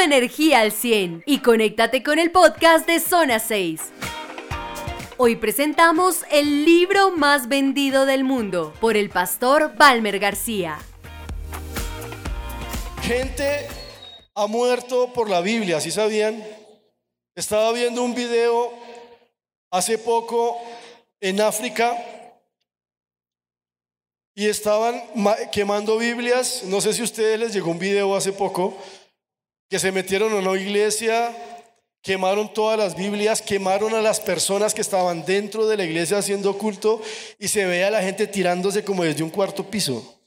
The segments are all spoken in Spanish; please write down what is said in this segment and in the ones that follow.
energía al 100 y conéctate con el podcast de Zona 6. Hoy presentamos el libro más vendido del mundo por el pastor Balmer García. Gente ha muerto por la Biblia, ¿sí sabían? Estaba viendo un video hace poco en África y estaban quemando Biblias. No sé si a ustedes les llegó un video hace poco que se metieron en una iglesia, quemaron todas las Biblias, quemaron a las personas que estaban dentro de la iglesia haciendo culto y se veía a la gente tirándose como desde un cuarto piso.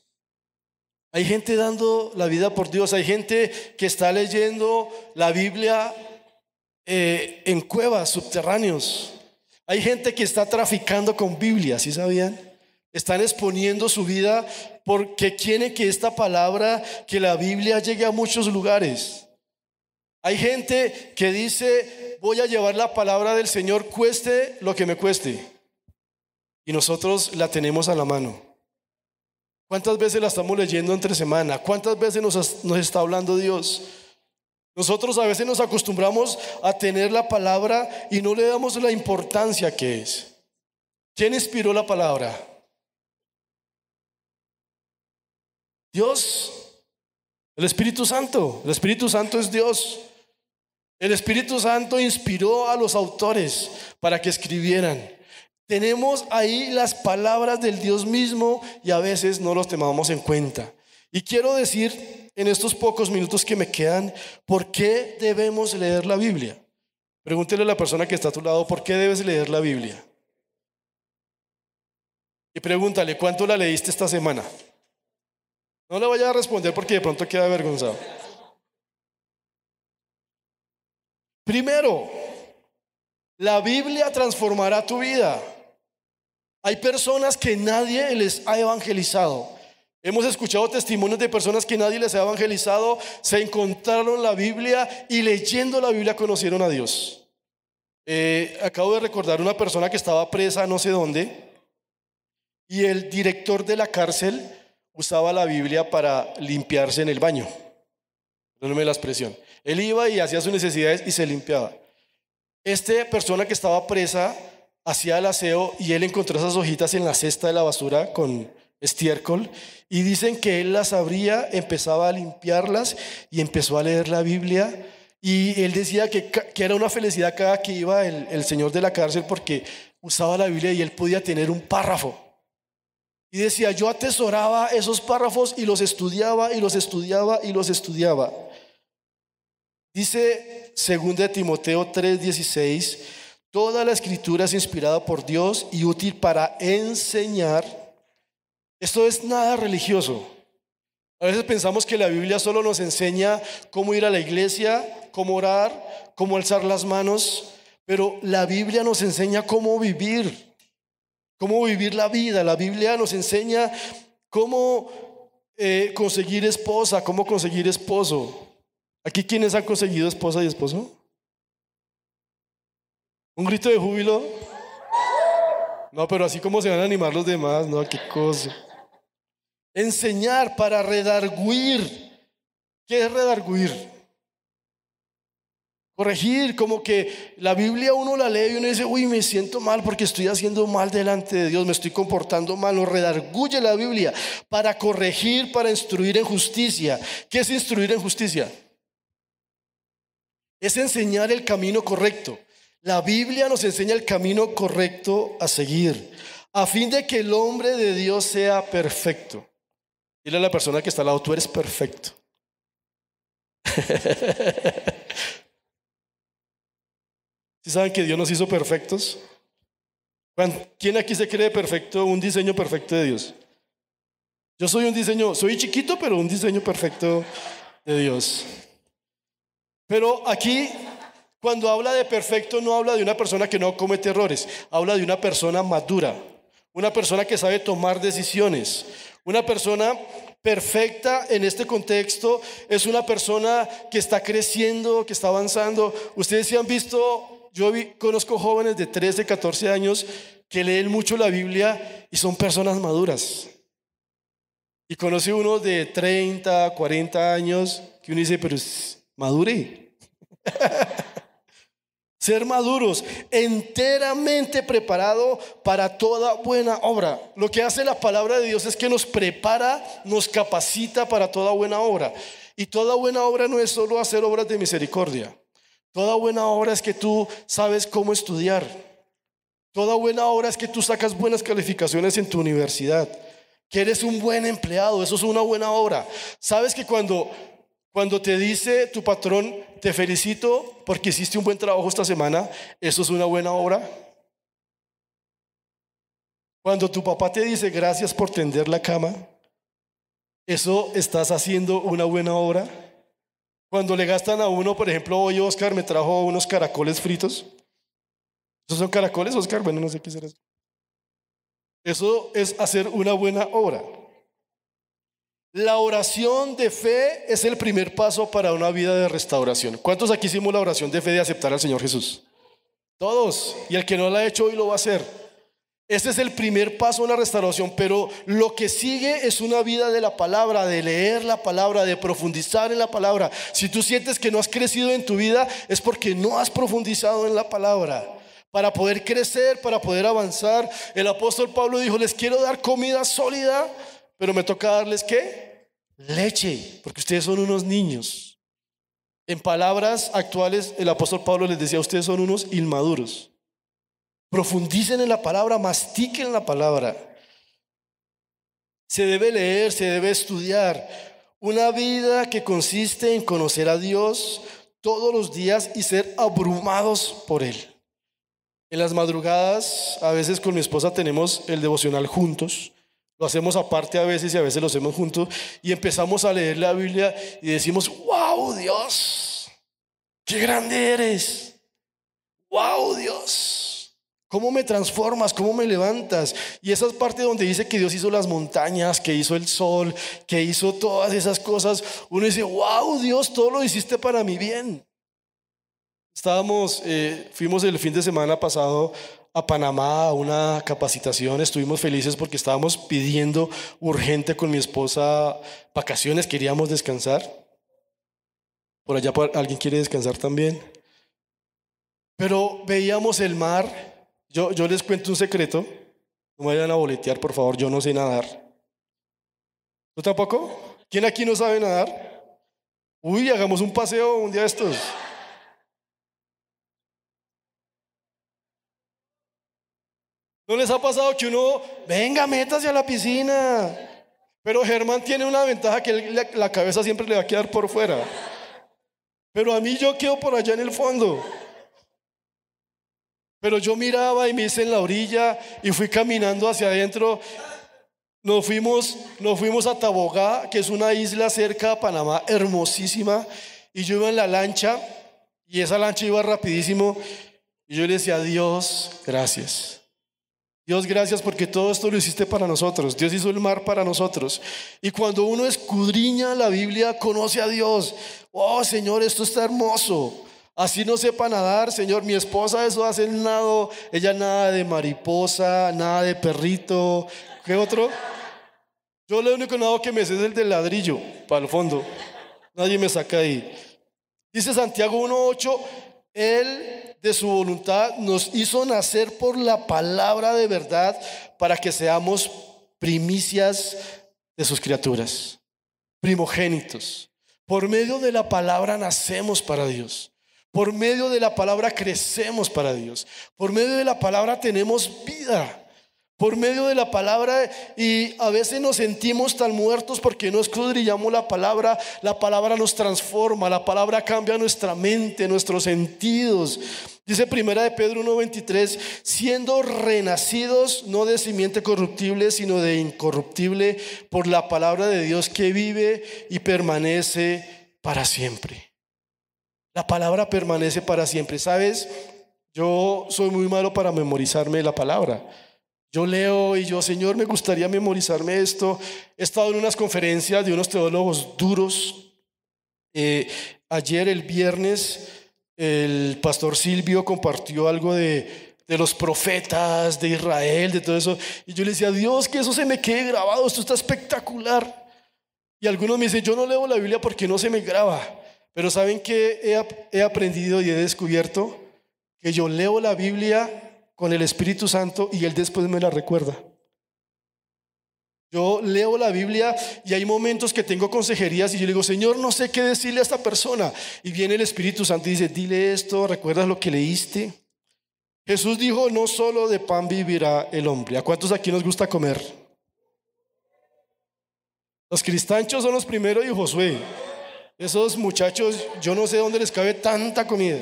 Hay gente dando la vida por Dios, hay gente que está leyendo la Biblia eh, en cuevas subterráneos. Hay gente que está traficando con Biblias, ¿sí sabían? Están exponiendo su vida porque quieren que esta palabra, que la Biblia llegue a muchos lugares. Hay gente que dice, voy a llevar la palabra del Señor, cueste lo que me cueste. Y nosotros la tenemos a la mano. ¿Cuántas veces la estamos leyendo entre semana? ¿Cuántas veces nos, está hablando Dios? Nosotros a veces nos acostumbramos a tener la palabra y no le damos la importancia que es. ¿Quién inspiró la palabra? Dios, el Espíritu Santo. El Espíritu Santo es Dios. El Espíritu Santo inspiró a los autores para que escribieran. Tenemos ahí las palabras del Dios mismo y a veces no los tomamos en cuenta. Y quiero decir en estos pocos minutos que me quedan, ¿por qué debemos leer la Biblia? Pregúntele a la persona que está a tu lado, ¿por qué debes leer la Biblia? Y pregúntale, ¿cuánto la leíste esta semana? No le vaya a responder porque de pronto queda avergonzado. Primero, la Biblia transformará tu vida. Hay personas que nadie les ha evangelizado. Hemos escuchado testimonios de personas que nadie les ha evangelizado, se encontraron la Biblia y leyendo la Biblia conocieron a Dios. Eh, acabo de recordar una persona que estaba presa no sé dónde y el director de la cárcel usaba la Biblia para limpiarse en el baño. No me la expresión. Él iba y hacía sus necesidades y se limpiaba. Esta persona que estaba presa hacía el aseo y él encontró esas hojitas en la cesta de la basura con estiércol y dicen que él las abría, empezaba a limpiarlas y empezó a leer la Biblia y él decía que, era una felicidad cada que iba el, el señor de la cárcel porque usaba la Biblia y él podía tener un párrafo. Y decía, yo atesoraba esos párrafos y los estudiaba y los estudiaba y los estudiaba. Dice 2 Timoteo 3:16, Toda la escritura es inspirada por Dios y útil para enseñar. Esto es nada religioso. A veces pensamos que la Biblia solo nos enseña cómo ir a la iglesia, cómo orar, cómo alzar las manos, pero la Biblia nos enseña cómo vivir, cómo vivir la vida. La Biblia nos enseña cómo eh, conseguir esposa, cómo conseguir esposo. ¿Aquí quiénes han conseguido esposa y esposo? ¿Un grito de júbilo? No, pero así como se van a animar los demás, no, qué cosa. Enseñar para redarguir. ¿Qué es redarguir? Corregir, como que la Biblia uno la lee y uno dice, uy, me siento mal porque estoy haciendo mal delante de Dios, me estoy comportando mal. O redarguye la Biblia para corregir, para instruir en justicia. ¿Qué es instruir en justicia? Es enseñar el camino correcto. La Biblia nos enseña el camino correcto a seguir, a fin de que el hombre de Dios sea perfecto. Dile a la persona que está al lado, tú eres perfecto. ¿Sí saben que Dios nos hizo perfectos? ¿Quién aquí se cree perfecto, un diseño perfecto de Dios? Yo soy un diseño, soy chiquito, pero un diseño perfecto de Dios. Pero aquí cuando habla de perfecto no habla de una persona que no comete errores, habla de una persona madura, una persona que sabe tomar decisiones, una persona perfecta en este contexto es una persona que está creciendo, que está avanzando. Ustedes se han visto, yo conozco jóvenes de 13, 14 años que leen mucho la Biblia y son personas maduras. Y conocí uno de 30, 40 años que uno dice, pero madure. Ser maduros, enteramente preparado para toda buena obra. Lo que hace la palabra de Dios es que nos prepara, nos capacita para toda buena obra. Y toda buena obra no es solo hacer obras de misericordia. Toda buena obra es que tú sabes cómo estudiar. Toda buena obra es que tú sacas buenas calificaciones en tu universidad. Que eres un buen empleado, eso es una buena obra. Sabes que cuando cuando te dice tu patrón, te felicito porque hiciste un buen trabajo esta semana, ¿eso es una buena obra? Cuando tu papá te dice gracias por tender la cama, ¿eso estás haciendo una buena obra? Cuando le gastan a uno, por ejemplo, hoy Oscar me trajo unos caracoles fritos. ¿Esos son caracoles, Oscar? Bueno, no sé qué será eso. Eso es hacer una buena obra. La oración de fe es el primer paso para una vida de restauración. ¿Cuántos aquí hicimos la oración de fe de aceptar al Señor Jesús? Todos. Y el que no la ha hecho hoy lo va a hacer. Este es el primer paso en la restauración, pero lo que sigue es una vida de la palabra, de leer la palabra, de profundizar en la palabra. Si tú sientes que no has crecido en tu vida, es porque no has profundizado en la palabra. Para poder crecer, para poder avanzar, el apóstol Pablo dijo, les quiero dar comida sólida pero me toca darles qué? Leche, porque ustedes son unos niños. En palabras actuales, el apóstol Pablo les decía, ustedes son unos inmaduros. Profundicen en la palabra, mastiquen la palabra. Se debe leer, se debe estudiar. Una vida que consiste en conocer a Dios todos los días y ser abrumados por Él. En las madrugadas, a veces con mi esposa tenemos el devocional juntos. Lo hacemos aparte a veces y a veces lo hacemos juntos y empezamos a leer la Biblia y decimos, wow Dios, qué grande eres. Wow Dios, cómo me transformas, cómo me levantas. Y esa es parte donde dice que Dios hizo las montañas, que hizo el sol, que hizo todas esas cosas. Uno dice, wow Dios, todo lo hiciste para mi bien. Estábamos, eh, fuimos el fin de semana pasado a Panamá a una capacitación. Estuvimos felices porque estábamos pidiendo urgente con mi esposa vacaciones, queríamos descansar. Por allá alguien quiere descansar también. Pero veíamos el mar. Yo, yo les cuento un secreto. No me vayan a boletear, por favor, yo no sé nadar. ¿Tú tampoco? ¿Quién aquí no sabe nadar? Uy, hagamos un paseo un día de estos. ¿No les ha pasado que uno, venga, métase a la piscina? Pero Germán tiene una ventaja que la cabeza siempre le va a quedar por fuera. Pero a mí yo quedo por allá en el fondo. Pero yo miraba y me hice en la orilla y fui caminando hacia adentro. Nos fuimos, nos fuimos a Tabogá, que es una isla cerca de Panamá, hermosísima. Y yo iba en la lancha y esa lancha iba rapidísimo. Y yo le decía, Dios, gracias. Dios, gracias porque todo esto lo hiciste para nosotros. Dios hizo el mar para nosotros. Y cuando uno escudriña la Biblia, conoce a Dios. Oh, Señor, esto está hermoso. Así no sepa nadar, Señor. Mi esposa eso hace el nado. Ella nada de mariposa, nada de perrito. ¿Qué otro? Yo lo único nado que me sé es el del ladrillo, para el fondo. Nadie me saca ahí. Dice Santiago 1.8, Él de su voluntad nos hizo nacer por la palabra de verdad para que seamos primicias de sus criaturas, primogénitos. Por medio de la palabra nacemos para Dios. Por medio de la palabra crecemos para Dios. Por medio de la palabra tenemos vida por medio de la palabra y a veces nos sentimos tan muertos porque no escudrillamos la palabra, la palabra nos transforma, la palabra cambia nuestra mente, nuestros sentidos. Dice primera de Pedro 1:23, siendo renacidos no de simiente corruptible, sino de incorruptible por la palabra de Dios que vive y permanece para siempre. La palabra permanece para siempre. ¿Sabes? Yo soy muy malo para memorizarme la palabra. Yo leo y yo, Señor, me gustaría memorizarme esto. He estado en unas conferencias de unos teólogos duros. Eh, ayer, el viernes, el pastor Silvio compartió algo de, los profetas de Israel, de todo eso. Y yo le decía, Dios, que eso se me quede grabado, esto está espectacular. Y algunos me dicen, yo no leo la Biblia porque no se me graba. Pero ¿saben qué he aprendido y he descubierto? Que yo leo la Biblia con el Espíritu Santo y Él después me la recuerda. Yo leo la Biblia y hay momentos que tengo consejerías y yo digo, Señor, no sé qué decirle a esta persona. Y viene el Espíritu Santo y dice, dile esto, ¿recuerdas lo que leíste? Jesús dijo, no solo de pan vivirá el hombre. ¿A cuántos aquí nos gusta comer? Los cristanchos son los primeros y Josué. Esos muchachos, yo no sé dónde les cabe tanta comida.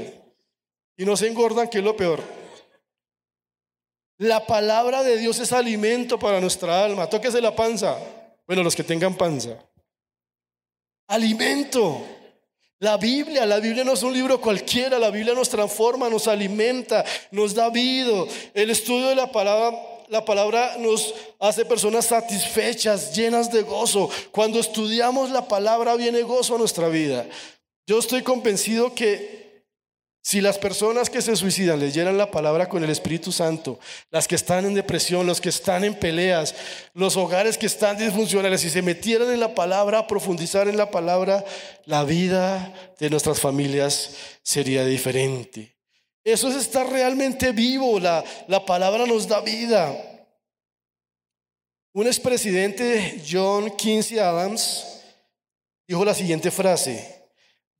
Y no se engordan, que es lo peor. La palabra de Dios es alimento para nuestra alma. Tóquese la panza. Bueno, los que tengan panza. Alimento. La Biblia, la Biblia no es un libro cualquiera, la Biblia nos transforma, nos alimenta, nos da vida. El estudio de la palabra, la palabra nos hace personas satisfechas, llenas de gozo. Cuando estudiamos la palabra viene gozo a nuestra vida. Yo estoy convencido que si las personas que se suicidan leyeran la palabra con el Espíritu Santo, las que están en depresión, los que están en peleas, los hogares que están disfuncionales, si se metieran en la palabra, profundizar en la palabra, la vida de nuestras familias sería diferente. Eso es estar realmente vivo, la, la palabra nos da vida. Un expresidente, John Quincy Adams, dijo la siguiente frase.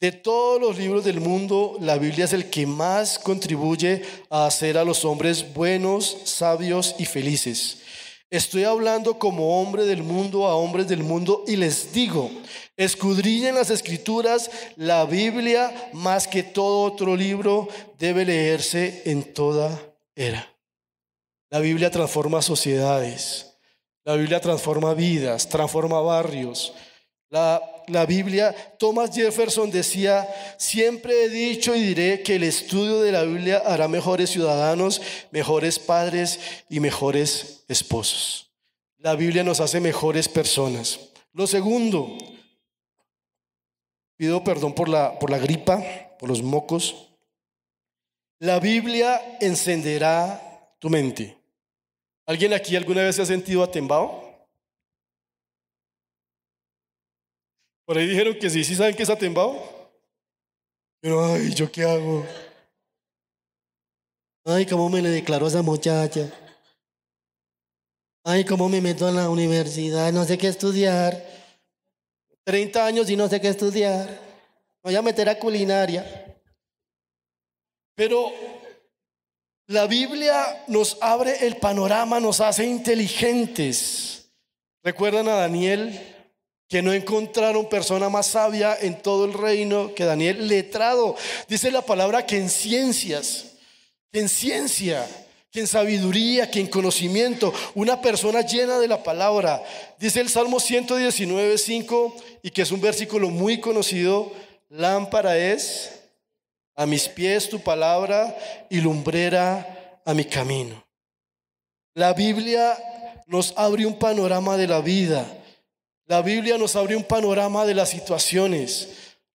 De todos los libros del mundo, la Biblia es el que más contribuye a hacer a los hombres buenos, sabios y felices. Estoy hablando como hombre del mundo a hombres del mundo y les digo, escudriñen las escrituras, la Biblia más que todo otro libro debe leerse en toda era. La Biblia transforma sociedades, la Biblia transforma vidas, transforma barrios, la, Biblia, Thomas Jefferson decía, siempre he dicho y diré que el estudio de la Biblia hará mejores ciudadanos, mejores padres y mejores esposos. La Biblia nos hace mejores personas. Lo segundo, pido perdón por la, por la gripa, por los mocos. La Biblia encenderá tu mente. ¿Alguien aquí alguna vez se ha sentido atembado? Por ahí dijeron que sí, ¿sí saben qué es atembao? Pero, ay, ¿yo qué hago? Ay, ¿cómo me le declaró a esa muchacha? Ay, ¿cómo me meto en la universidad? No sé qué estudiar. 30 años y no sé qué estudiar. voy a meter a culinaria. Pero la Biblia nos abre el panorama, nos hace inteligentes. ¿Recuerdan a Daniel? Que no encontraron persona más sabia en todo el reino que Daniel, letrado. Dice la palabra que en ciencias, que en ciencia, que en sabiduría, que en conocimiento, una persona llena de la palabra. Dice el Salmo 119, 5, y que es un versículo muy conocido, lámpara es a mis pies tu palabra y lumbrera a mi camino. La Biblia nos abre un panorama de la vida la Biblia nos abre un panorama de las situaciones.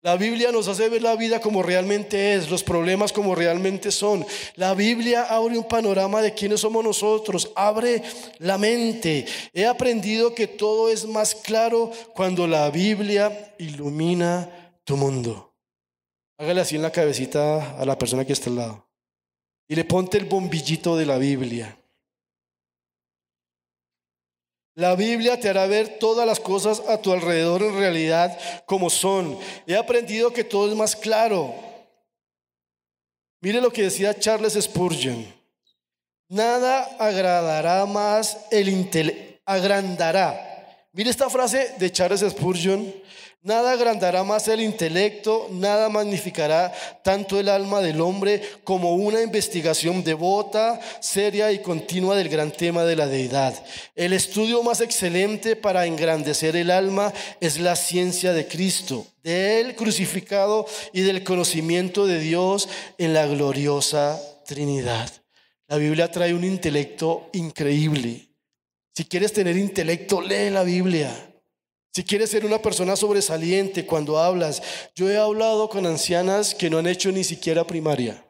La Biblia nos hace ver la vida como realmente es, los problemas como realmente son. La Biblia abre un panorama de quiénes somos nosotros, abre la mente. He aprendido que todo es más claro cuando la Biblia ilumina tu mundo. Hágale así en la cabecita a la persona que está al lado. Y le ponte el bombillito de la Biblia. La Biblia te hará ver todas las cosas a tu alrededor en realidad como son. He aprendido que todo es más claro. Mire lo que decía Charles Spurgeon. Nada agradará más el intelecto, agrandará. Mire esta frase de Charles Spurgeon. Nada agrandará más el intelecto, nada magnificará tanto el alma del hombre como una investigación devota, seria y continua del gran tema de la deidad. El estudio más excelente para engrandecer el alma es la ciencia de Cristo, de Él crucificado y del conocimiento de Dios en la gloriosa Trinidad. La Biblia trae un intelecto increíble. Si quieres tener intelecto, lee la Biblia. Si quieres ser una persona sobresaliente cuando hablas, yo he hablado con ancianas que no han hecho ni siquiera primaria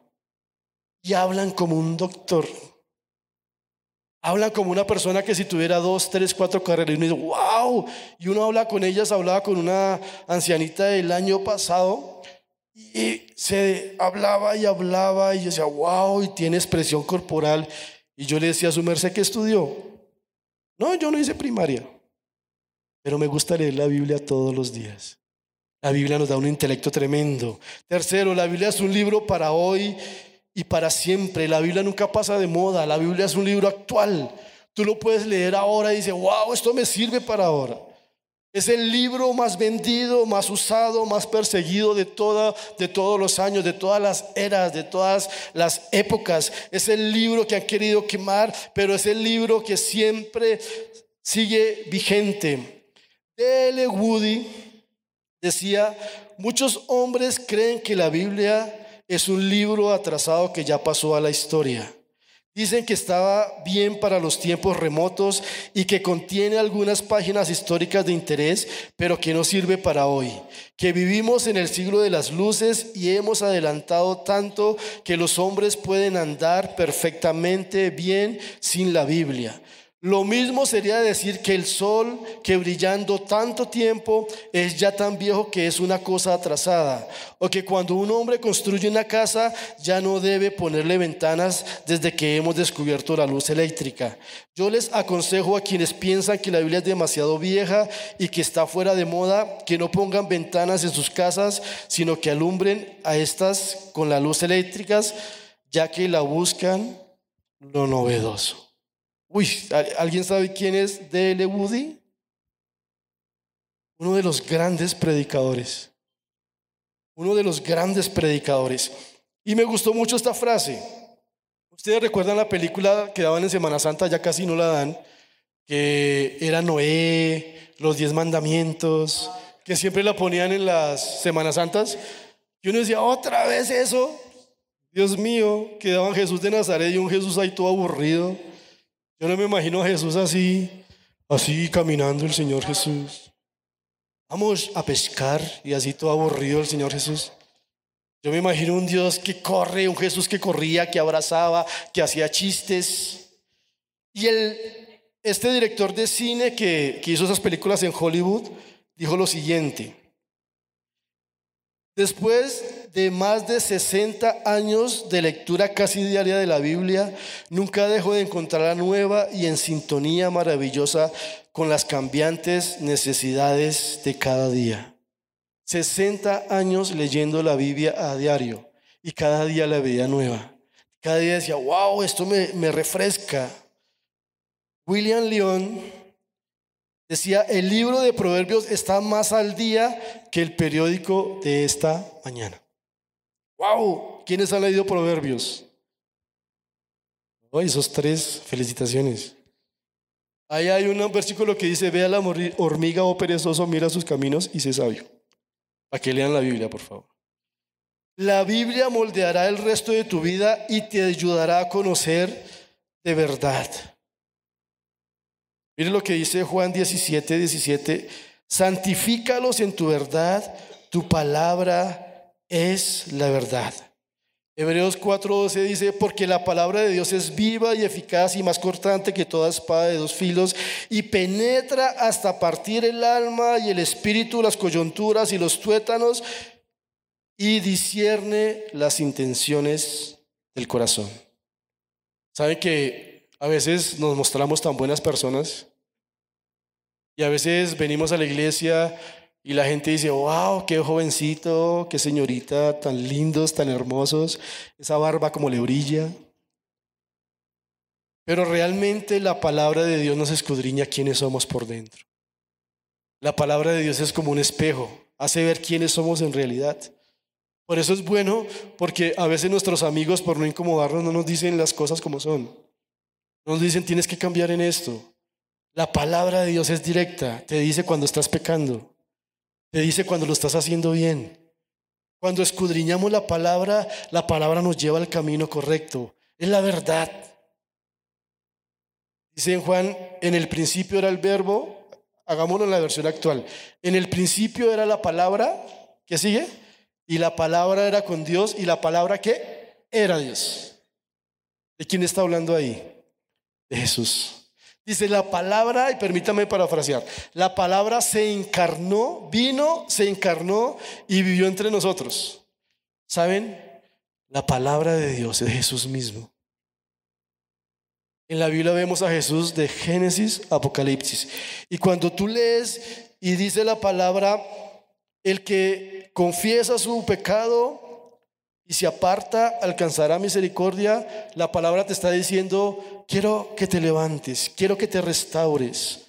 y hablan como un doctor. Hablan como una persona que si tuviera dos, tres, cuatro carreras y uno dice, wow. Y uno habla con ellas, hablaba con una ancianita del año pasado Y se hablaba y hablaba y yo decía, wow, y tiene expresión corporal. Y yo le decía a su merced que estudió. No, yo no hice primaria, pero me gusta leer la Biblia todos los días. La Biblia nos da un intelecto tremendo. Tercero, la Biblia es un libro para hoy y para siempre. La Biblia nunca pasa de moda. La Biblia es un libro actual. Tú lo puedes leer ahora y dices, wow, esto me sirve para ahora. Es el libro más vendido, más usado, más perseguido de, toda, de todos los años, de todas las eras, de todas las épocas. Es el libro que han querido quemar, pero es el libro que siempre sigue vigente. D.L. Woody decía, muchos hombres creen que la Biblia es un libro atrasado que ya pasó a la historia. Dicen que estaba bien para los tiempos remotos y que contiene algunas páginas históricas de interés, pero que no sirve para hoy. Que vivimos en el siglo de las luces y hemos adelantado tanto que los hombres pueden andar perfectamente bien sin la Biblia. Lo mismo sería decir que el sol, que brillando tanto tiempo, es ya tan viejo que es una cosa atrasada. O que cuando un hombre construye una casa, ya no debe ponerle ventanas desde que hemos descubierto la luz eléctrica. Yo les aconsejo a quienes piensan que la Biblia es demasiado vieja y que está fuera de moda, que no pongan ventanas en sus casas, sino que alumbren a estas con la luz eléctricas, ya que la buscan lo novedoso. Uy, ¿alguien sabe quién es D.L. Woody? Uno de los grandes predicadores. Uno de los grandes predicadores. Y me gustó mucho esta frase. Ustedes recuerdan la película que daban en Semana Santa, ya casi no la dan, que era Noé, los diez mandamientos, que siempre la ponían en las Semanas Santas. Y uno decía, otra vez eso. Dios mío, que daban Jesús de Nazaret y un Jesús ahí todo aburrido. Yo no me imagino a Jesús así, así caminando el Señor Jesús. Vamos a pescar y así todo aburrido el Señor Jesús. Yo me imagino un Dios que corre, un Jesús que corría, que abrazaba, que hacía chistes. Y el, este director de cine que, que hizo esas películas en Hollywood dijo lo siguiente. Después de más de 60 años de lectura casi diaria de la Biblia, nunca dejo de encontrarla nueva y en sintonía maravillosa con las cambiantes necesidades de cada día. 60 años leyendo la Biblia a diario y cada día la veía nueva. Cada día decía, wow, esto me, me refresca. William León Decía, el libro de Proverbios está más al día que el periódico de esta mañana. ¡Wow! ¿Quiénes han leído Proverbios? Oh, esos tres, felicitaciones. Ahí hay un versículo que dice, ve a la hormiga o oh perezoso, mira sus caminos y sé sabio. Para que lean la Biblia, por favor. La Biblia moldeará el resto de tu vida y te ayudará a conocer de verdad. Mire lo que dice Juan 17, 17. Santifícalos en tu verdad, tu palabra es la verdad. Hebreos 4:12 dice, porque la palabra de Dios es viva y eficaz y más cortante que toda espada de dos filos y penetra hasta partir el alma y el espíritu, las coyunturas y los tuétanos y discierne las intenciones del corazón. ¿Saben que a veces nos mostramos tan buenas personas y a veces venimos a la iglesia y la gente dice, wow, qué jovencito, qué señorita, tan lindos, tan hermosos, esa barba como le brilla. Pero realmente la palabra de Dios nos escudriña quiénes somos por dentro. La palabra de Dios es como un espejo, hace ver quiénes somos en realidad. Por eso es bueno, porque a veces nuestros amigos, por no incomodarnos, no nos dicen las cosas como son. Nos dicen, tienes que cambiar en esto. La palabra de Dios es directa. Te dice cuando estás pecando. Te dice cuando lo estás haciendo bien. Cuando escudriñamos la palabra, la palabra nos lleva al camino correcto. Es la verdad. Dice en Juan, en el principio era el verbo, hagámoslo en la versión actual. En el principio era la palabra, ¿qué sigue? Y la palabra era con Dios y la palabra ¿qué? Era Dios. ¿De quién está hablando ahí? De Jesús. Dice la palabra, y permítame parafrasear, la palabra se encarnó, vino, se encarnó y vivió entre nosotros. ¿Saben? La palabra de Dios es Jesús mismo. En la Biblia vemos a Jesús de Génesis, Apocalipsis. Y cuando tú lees y dice la palabra, el que confiesa su pecado y se aparta alcanzará misericordia, la palabra te está diciendo, quiero que te levantes, quiero que te restaures,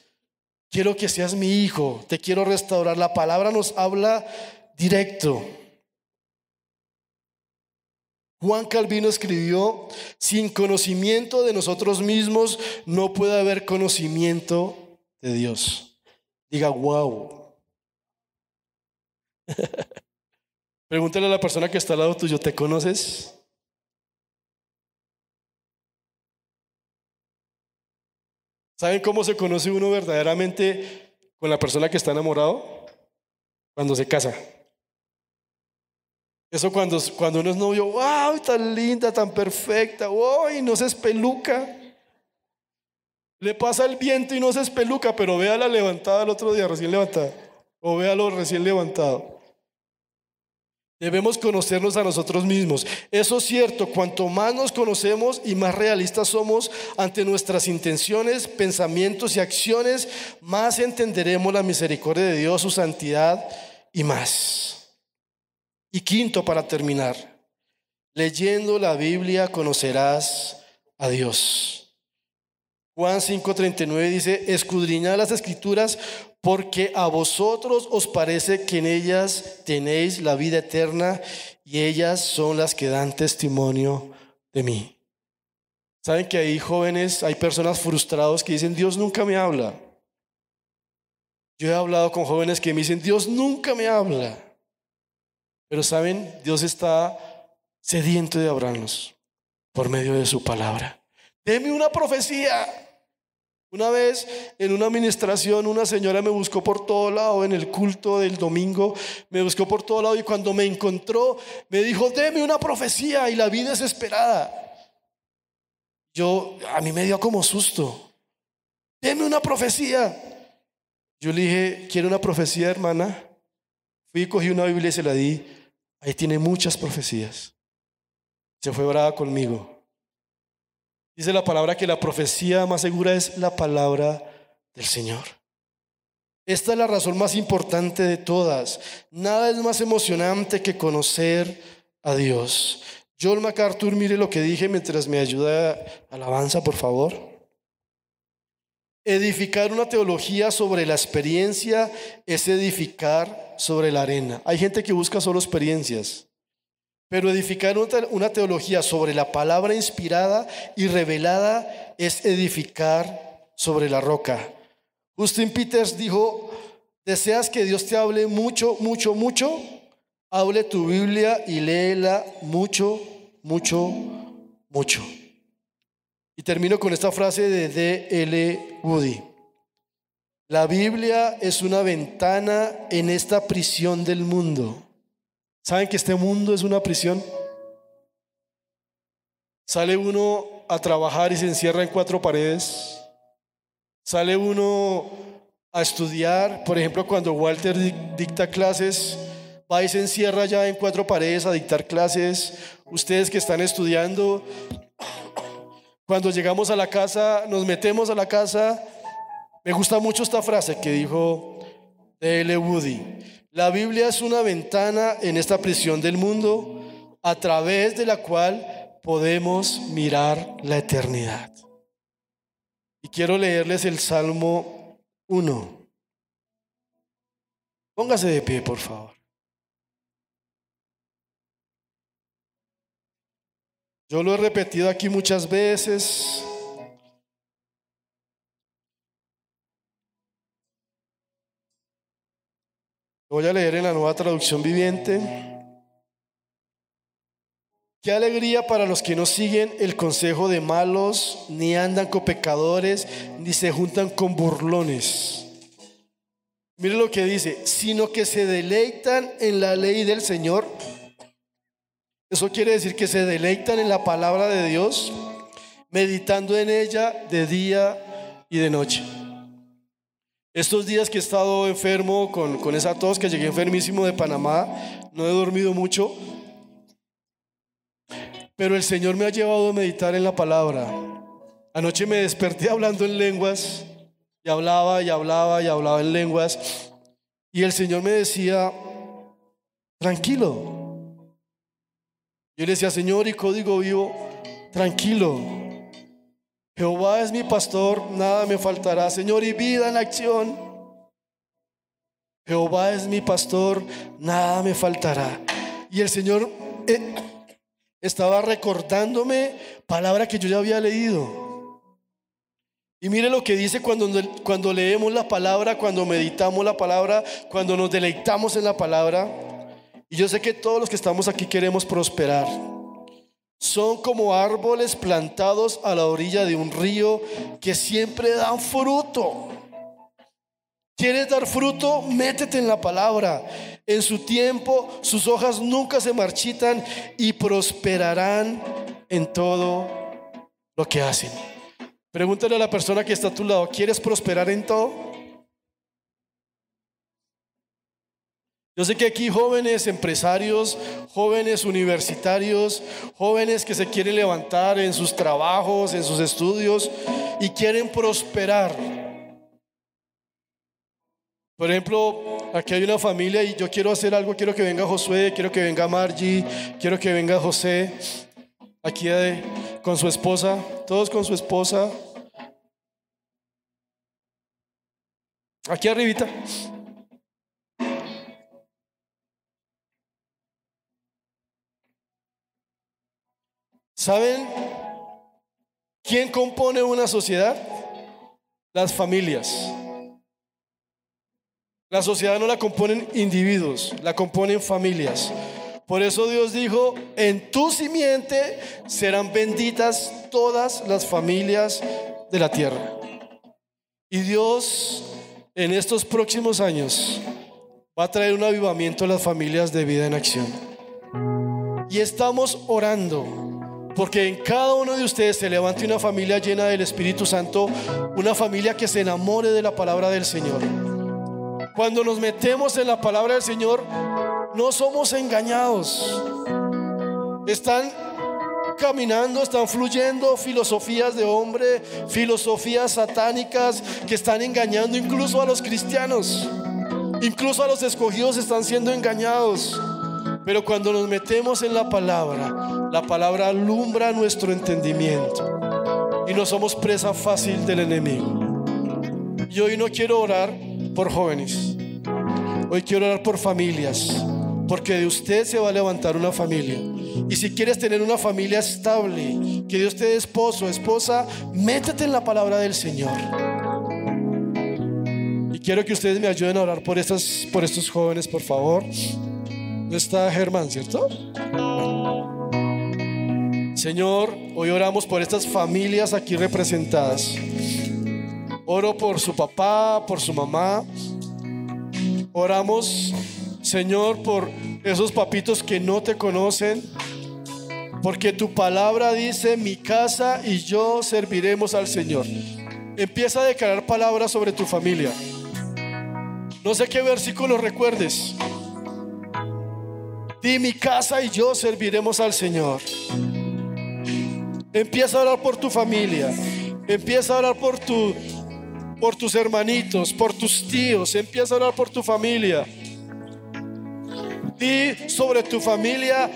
quiero que seas mi hijo, te quiero restaurar. La palabra nos habla directo. Juan Calvino escribió, sin conocimiento de nosotros mismos no puede haber conocimiento de Dios. Diga, wow. Pregúntale a la persona que está al lado tuyo, ¿te conoces? ¿Saben cómo se conoce uno verdaderamente con la persona que está enamorado? Cuando se casa. Eso cuando, cuando uno es novio, wow, tan linda, tan perfecta, wow, y no se espeluca. Le pasa el viento y no se espeluca, pero vea la levantada el otro día, recién levantada. O véalo recién levantado. Debemos conocernos a nosotros mismos. Eso es cierto, cuanto más nos conocemos y más realistas somos ante nuestras intenciones, pensamientos y acciones, más entenderemos la misericordia de Dios, su santidad y más. Y quinto, para terminar, leyendo la Biblia conocerás a Dios. Juan 5:39 dice, escudriñad las escrituras porque a vosotros os parece que en ellas tenéis la vida eterna y ellas son las que dan testimonio de mí. ¿Saben que hay jóvenes, hay personas frustrados que dicen, Dios nunca me habla? Yo he hablado con jóvenes que me dicen, Dios nunca me habla. Pero saben, Dios está sediento de hablarnos por medio de su palabra. Deme una profecía. Una vez en una administración una señora me buscó por todo lado en el culto del domingo, me buscó por todo lado y cuando me encontró me dijo, deme una profecía y la vi desesperada. Yo, a mí me dio como susto, deme una profecía. Yo le dije, ¿quiere una profecía hermana? Fui y cogí una Biblia y se la di. Ahí tiene muchas profecías. Se fue brava conmigo. Dice la palabra que la profecía más segura es la palabra del Señor. Esta es la razón más importante de todas. Nada es más emocionante que conocer a Dios. John MacArthur, mire lo que dije mientras me ayuda alabanza, por favor. Edificar una teología sobre la experiencia es edificar sobre la arena. Hay gente que busca solo experiencias, pero edificar una teología sobre la palabra inspirada y revelada es edificar sobre la roca. Justin Peters dijo, ¿deseas que Dios te hable mucho, mucho, mucho? Hable tu Biblia y léela mucho, mucho, mucho. Y termino con esta frase de D.L. Woody. La Biblia es una ventana en esta prisión del mundo. ¿Saben que este mundo es una prisión? Sale uno a trabajar y se encierra en cuatro paredes. Sale uno a estudiar, por ejemplo, cuando Walter dicta clases, va y se encierra ya en cuatro paredes a dictar clases. Ustedes que están estudiando, cuando llegamos a la casa, nos metemos a la casa. Me gusta mucho esta frase que dijo L. Woody. La Biblia es una ventana en esta prisión del mundo a través de la cual podemos mirar la eternidad. Y quiero leerles el Salmo 1. Póngase de pie, por favor. Yo lo he repetido aquí muchas veces. Voy a leer en la nueva traducción viviente. Qué alegría para los que no siguen el consejo de malos, ni andan con pecadores, ni se juntan con burlones. Mire lo que dice, sino que se deleitan en la ley del Señor eso quiere decir que se deleitan en la palabra de Dios, meditando en ella de día y de noche. Estos días que he estado enfermo con, con esa tos, que llegué enfermísimo de Panamá, no he dormido mucho. pero el Señor me ha llevado a meditar en la palabra. Anoche me desperté hablando en lenguas y hablaba y hablaba y hablaba en lenguas y el Señor me decía, tranquilo. Yo le decía, Señor, y código vivo, tranquilo. Jehová es mi pastor, nada me faltará. Señor, y vida en acción. Jehová es mi pastor, nada me faltará. Y el Señor eh, estaba recordándome palabra que yo ya había leído. Y mire lo que dice cuando, cuando leemos la palabra, cuando meditamos la palabra, cuando nos deleitamos en la palabra. Y yo sé que todos los que estamos aquí queremos prosperar. Son como árboles plantados a la orilla de un río que siempre dan fruto. ¿Quieres dar fruto? Métete en la palabra. En su tiempo sus hojas nunca se marchitan y prosperarán en todo lo que hacen. Pregúntale a la persona que está a tu lado, ¿quieres prosperar en todo? Yo sé que aquí jóvenes empresarios, jóvenes universitarios, jóvenes que se quieren levantar en sus trabajos, en sus estudios y quieren prosperar. Por ejemplo, aquí hay una familia y yo quiero hacer algo, quiero que venga Josué, quiero que venga Margie, quiero que venga José, aquí con su esposa, todos con su esposa. Aquí arribita. ¿Saben quién compone una sociedad? Las familias. La sociedad no la componen individuos, la componen familias. Por eso Dios dijo, en tu simiente serán benditas todas las familias de la tierra. Y Dios en estos próximos años va a traer un avivamiento a las familias de vida en acción. Y estamos orando porque en cada uno de ustedes se levante una familia llena del Espíritu Santo, una familia que se enamore de la palabra del Señor cuando nos metemos en la palabra del Señor, no somos engañados. Están caminando, están fluyendo filosofías de hombre, filosofías satánicas que están engañando incluso a los cristianos. Incluso a los escogidos están siendo engañados. Pero cuando nos metemos en la palabra, la palabra alumbra nuestro entendimiento y no somos presa fácil del enemigo. Y hoy no quiero orar por jóvenes. Hoy quiero orar por familias, porque de usted se va a levantar una familia. Y si quieres tener una familia estable, que Dios te dé esposo, esposa, métete en la palabra del Señor. Y quiero que ustedes me ayuden a orar por, estas, por estos jóvenes, por favor. No está Germán, ¿cierto? Señor, hoy oramos por estas familias aquí representadas. Oro por su papá, por su mamá. Oramos, Señor, por esos papitos que no te conocen. Porque tu palabra dice, mi casa y yo serviremos al Señor. Empieza a declarar palabras sobre tu familia. No sé qué versículo recuerdes. Di mi casa y yo serviremos al Señor. Empieza a orar por tu familia. Empieza a orar por tu por tus hermanitos, por tus tíos, empieza a orar por tu familia. Di sobre tu familia,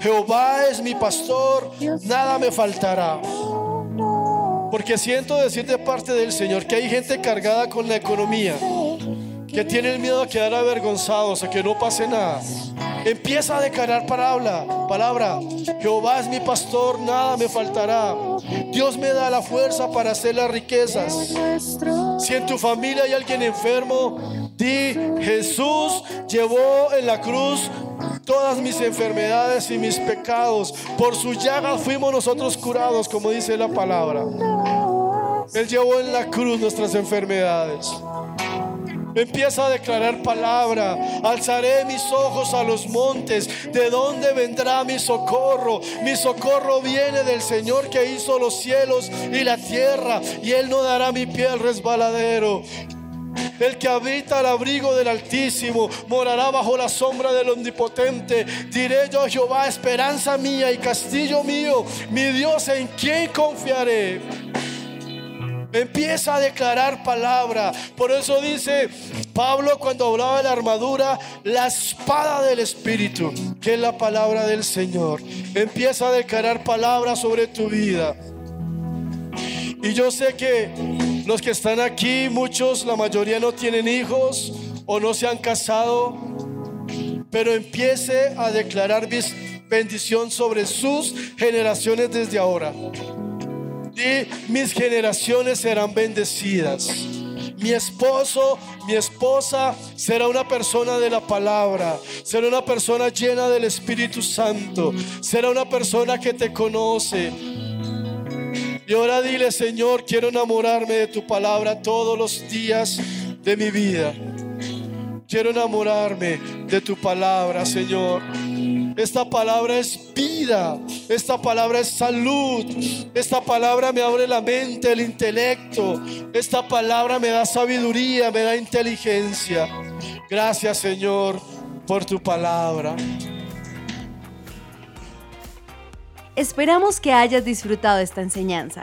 Jehová es mi pastor, nada me faltará. Porque siento decir de parte del Señor que hay gente cargada con la economía, que tiene el miedo a quedar avergonzados, a que no pase nada. Empieza a declarar palabra, palabra. Jehová es mi pastor, nada me faltará. Dios me da la fuerza para hacer las riquezas. Si en tu familia hay alguien enfermo, di, Jesús llevó en la cruz todas mis enfermedades y mis pecados. Por su llaga fuimos nosotros curados, como dice la palabra. Él llevó en la cruz nuestras enfermedades. Empieza a declarar palabra. Alzaré mis ojos a los montes. ¿De dónde vendrá mi socorro? Mi socorro viene del Señor que hizo los cielos y la tierra. Y Él no dará mi pie al resbaladero. El que habita al abrigo del Altísimo morará bajo la sombra del Omnipotente. Diré yo, Jehová, esperanza mía y castillo mío, mi Dios en quien confiaré. Empieza a declarar palabra. Por eso dice Pablo cuando hablaba de la armadura, la espada del Espíritu, que es la palabra del Señor. Empieza a declarar palabra sobre tu vida. Y yo sé que los que están aquí, muchos, la mayoría no tienen hijos o no se han casado, pero empiece a declarar bendición sobre sus generaciones desde ahora. Y mis generaciones serán bendecidas. Mi esposo, mi esposa será una persona de la palabra, será una persona llena del Espíritu Santo, será una persona que te conoce, y ahora dile, Señor, quiero enamorarme de tu palabra todos los días de mi vida. Quiero enamorarme de tu palabra, Señor. Esta palabra es vida, esta palabra es salud, esta palabra me abre la mente, el intelecto, esta palabra me da sabiduría, me da inteligencia. Gracias Señor por tu palabra. Esperamos que hayas disfrutado esta enseñanza.